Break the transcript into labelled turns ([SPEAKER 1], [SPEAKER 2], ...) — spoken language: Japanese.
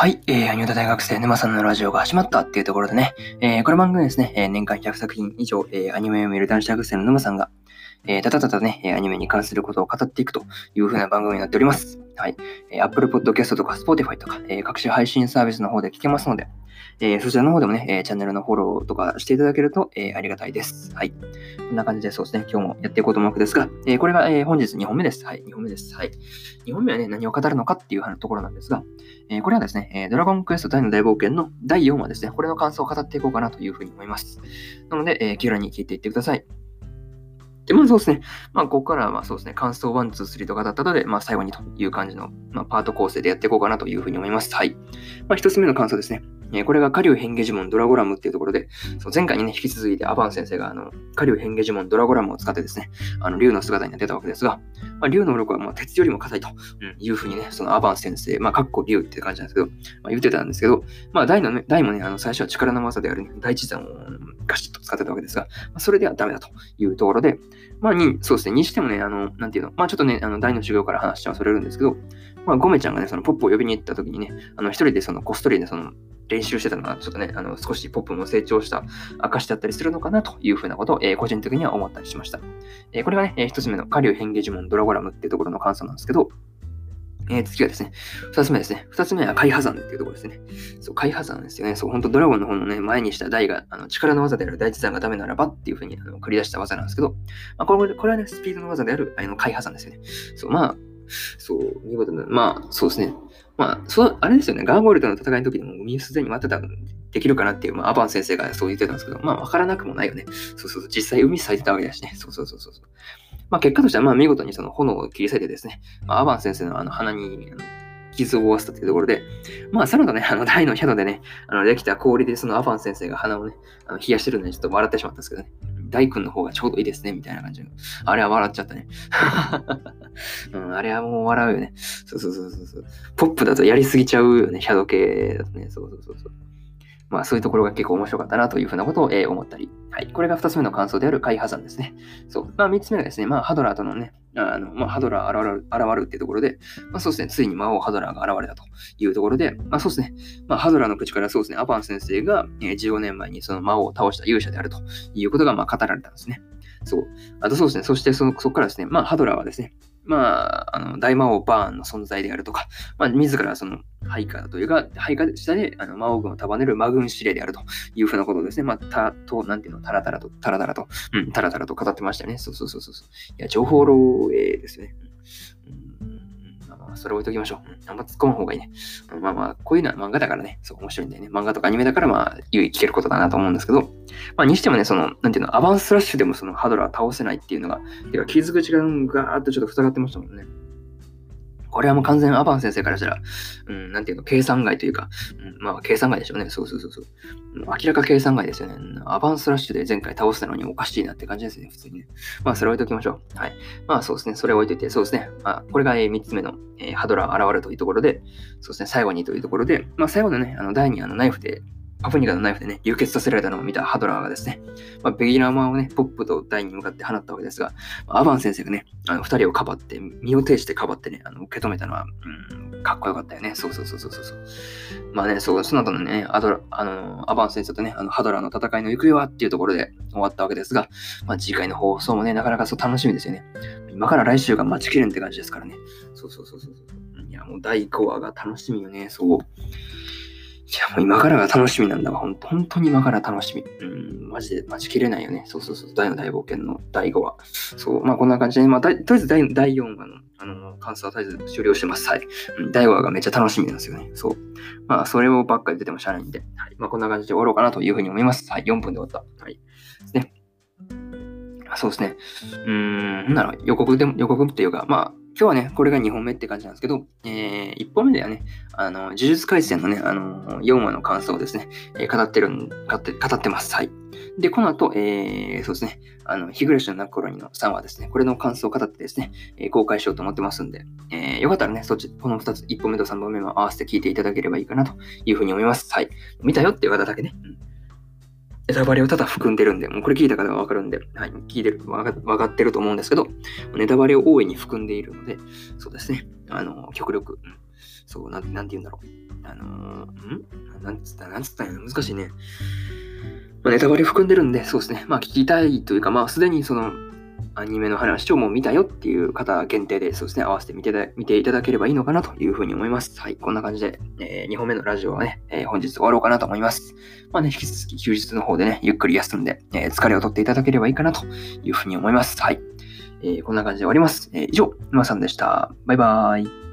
[SPEAKER 1] はい、えー、アニメ大学生沼さんのラジオが始まったっていうところでね、えー、この番組ですね、えー、年間100作品以上、えー、アニメを見る男子大学生の沼さんが、えー、ただただね、アニメに関することを語っていくという風な番組になっております。はい。え、Apple Podcast とか Spotify とか、えー、各種配信サービスの方で聞けますので、えー、そちらの方でもね、えチャンネルのフォローとかしていただけると、えありがたいです。はい。こんな感じでそうですね、今日もやっていこうと思うわけですが、えこれが、え本日2本目です。はい、2本目です。はい。2本目はね、何を語るのかっていうところなんですが、えこれはですね、えドラゴンクエスト大の大冒険の第4話ですね、これの感想を語っていこうかなというふうに思います。なので、え気軽に聞いていってください。で、まあそうですね。まあここからはまあそうですね、感想1、2、3とかだったので、まあ最後にという感じの、まあ、パート構成でやっていこうかなというふうに思います。はい。まあ一つ目の感想ですね。えこれが下流変化呪文ドラゴラムっていうところで、そう前回にね、引き続いてアバン先生が、あの、下流変化呪文ドラゴラムを使ってですね、あの、竜の姿になってたわけですが、まあ、竜の鱗はまあ鉄よりも硬いと、うん、いうふうにね、そのアバン先生、まあ、かっこ竜って感じなんですけど、まあ、言ってたんですけど、まあ、大のね、大もね、あの、最初は力の技である、ね、大地山をガシッと使ってたわけですが、まあ、それではダメだというところで、まあ、に、そうですね、にしてもね、あの、なんていうの、まあ、ちょっとね、あの、大の修行から話はそれるんですけど、まあ、ゴメちゃんがね、そのポップを呼びに行った時にね、あの、一人でその、こっそりでその、練習してたのが、ちょっとね、あの少しポップも成長した証だったりするのかなというふうなことを、えー、個人的には思ったりしました。えー、これがね、えー、一つ目の下流変化呪文ドラゴラムっていうところの感想なんですけど、えー、次はですね、二つ目ですね。二つ目は海破山っていうところですね。そう、海破山ですよね。そう、本当ドラゴンの方のね、前にした台が、あの力の技である大地山がダメならばっていうふうにあの繰り出した技なんですけど、まあ、これこれはね、スピードの技であるあの海破山ですよね。そう、まあ、そう、見事な、まあ、そうですね。まあ、そう、あれですよね、ガーゴールドの戦いの時でも、みすでに待ってたできるかなっていう、まあ、アバン先生がそう言ってたんですけど、まあ、わからなくもないよね。そうそうそう、実際海咲いてたわけだしね。そうそうそうそう。まあ、結果としては、まあ、見事にその炎を切り裂いてですね、まあ、アバン先生のあの鼻に、あの傷を負わせたというところで、まあ、さらにね、あの、大の宿でね、あの、できた氷でそのアバン先生が鼻をね、あの冷やしてるのにちょっと笑ってしまったんですけどね。大君の方がちょうどいいですね、みたいな感じの。あれは笑っちゃったね。うん、あれはもう笑うよね。そうそうそうそう。ポップだとやりすぎちゃうよね、シャドウ系だとね。そうそうそうそう。まあそういうところが結構面白かったなというふうなことを、えー、思ったり。はい。これが2つ目の感想である海破山ですね。そう。まあ3つ目がですね、まあハドラーとのね、あの、まあハドラー現る、現るっていうところで、まあそうですね、ついに魔王ハドラーが現れたというところで、まあそうですね、まあハドラーの口からそうですね、アパン先生が、えー、15年前にその魔王を倒した勇者であるということが、まあ語られたんですね。そう。あとそうですね、そしてそのそこからですね、まあハドラーはですね、まあ、あの大魔王バーンの存在であるとか、まあ、自らその配下というか、配下下であの魔王軍を束ねる魔軍司令であるというふうなことですね、まあ、たと、なんていうの、タラタラと、タラタラと、うん、タラタラと語ってましたね。そうそうそうそう。いや、情報漏洩ですよね。まあ、それ置いときましょう。うん、あんま突っ込む方がいいね。まあまあ、こういうのは漫画だからね、そう、面白いんだよね。漫画とかアニメだから、まあ、唯一聞けることだなと思うんですけど、まあ、にしてもね、その、なんていうの、アバンスラッシュでもそのハドラー倒せないっていうのが、てか、傷口がガーッとちょっと塞がってましたもんね。これはもう完全アバン先生からしたら、うん、なんていうの、計算外というか、うん、まあ、計算外でしょうね。そうそうそうそう。明らか計算外ですよね。アバンスラッシュで前回倒したのにおかしいなって感じですね、普通にね。まあ、それ置いときましょう。はい。まあ、そうですね。それ置いといて、そうですね。まあ、これが3つ目の、えー、ハドラー現るというところで、そうですね、最後にというところで、まあ、最後のね、あの、第2、あの、ナイフで、アフニカのナイフでね、流血させられたのを見たハドラーがですね、まあ、ベギラーマンをね、ポップとダイに向かって放ったわけですが、アバン先生がね、あの二人をかばって、身を挺してかばってね、あの受け止めたのは、うん、かっこよかったよね。そうそうそうそうそう。まあね、そう、その後のね、アドラあのアバン先生とね、あのハドラーの戦いの行方はっていうところで終わったわけですが、まあ、次回の放送もね、なかなかそう楽しみですよね。今から来週が待ちきれんって感じですからね。そうそうそうそう。いや、もう第5話が楽しみよね、そう。いや、もう今からが楽しみなんだわ。ほん本当に今から楽しみ。うん、マジで待ちきれないよね。そうそうそう。大の大冒険の第5話。そう、まあこんな感じで、まあとりあえず第第4話のあの感想はとりあえず終了してます。はい。第5話がめっちゃ楽しみなんですよね。そう。まあそれをばっかり出てもしゃあないんで、はい。まあこんな感じで終わろうかなというふうに思います。はい。4分で終わった。はい。ですね。そうですね。うーん、なら予告でも、予告っていうか、まあ、今日はね、これが2本目って感じなんですけど、えー、1本目ではね、あの、呪術廻戦のね、あの、4話の感想をですね、えー、語ってるん、語って、語ってます。はい。で、この後、えー、そうですね、あの、日暮らしの泣く頃にの3話ですね、これの感想を語ってですね、えー、公開しようと思ってますんで、えー、よかったらね、そっち、この2つ、1本目と3本目も合わせて聞いていただければいいかなというふうに思います。はい。見たよっていう方だけね、うんネタバレをただ含んでるんで、もうこれ聞いた方がわかるんで、はい、聞いてる、わかかってると思うんですけど、ネタバレを大いに含んでいるので、そうですね、あの、極力、うん、そう、なんなんて言うんだろう。あのー、ん？なんつったなんつったんや難しいね。まあ、ネタバレ含んでるんで、そうですね。まあ、聞きたいというか、まあ、すでにその、アニメの話をもう見たよっていう方限定で、そうですね、合わせて見て見ていただければいいのかなというふうに思います。はい、こんな感じで、えー、2本目のラジオはね、えー、本日終わろうかなと思います。まあね、引き続き休日の方でね、ゆっくり休んで、えー、疲れを取っていただければいいかなというふうに思います。はい。えー、こんな感じで終わります。え、以上、沼さんでした。バイバーイ。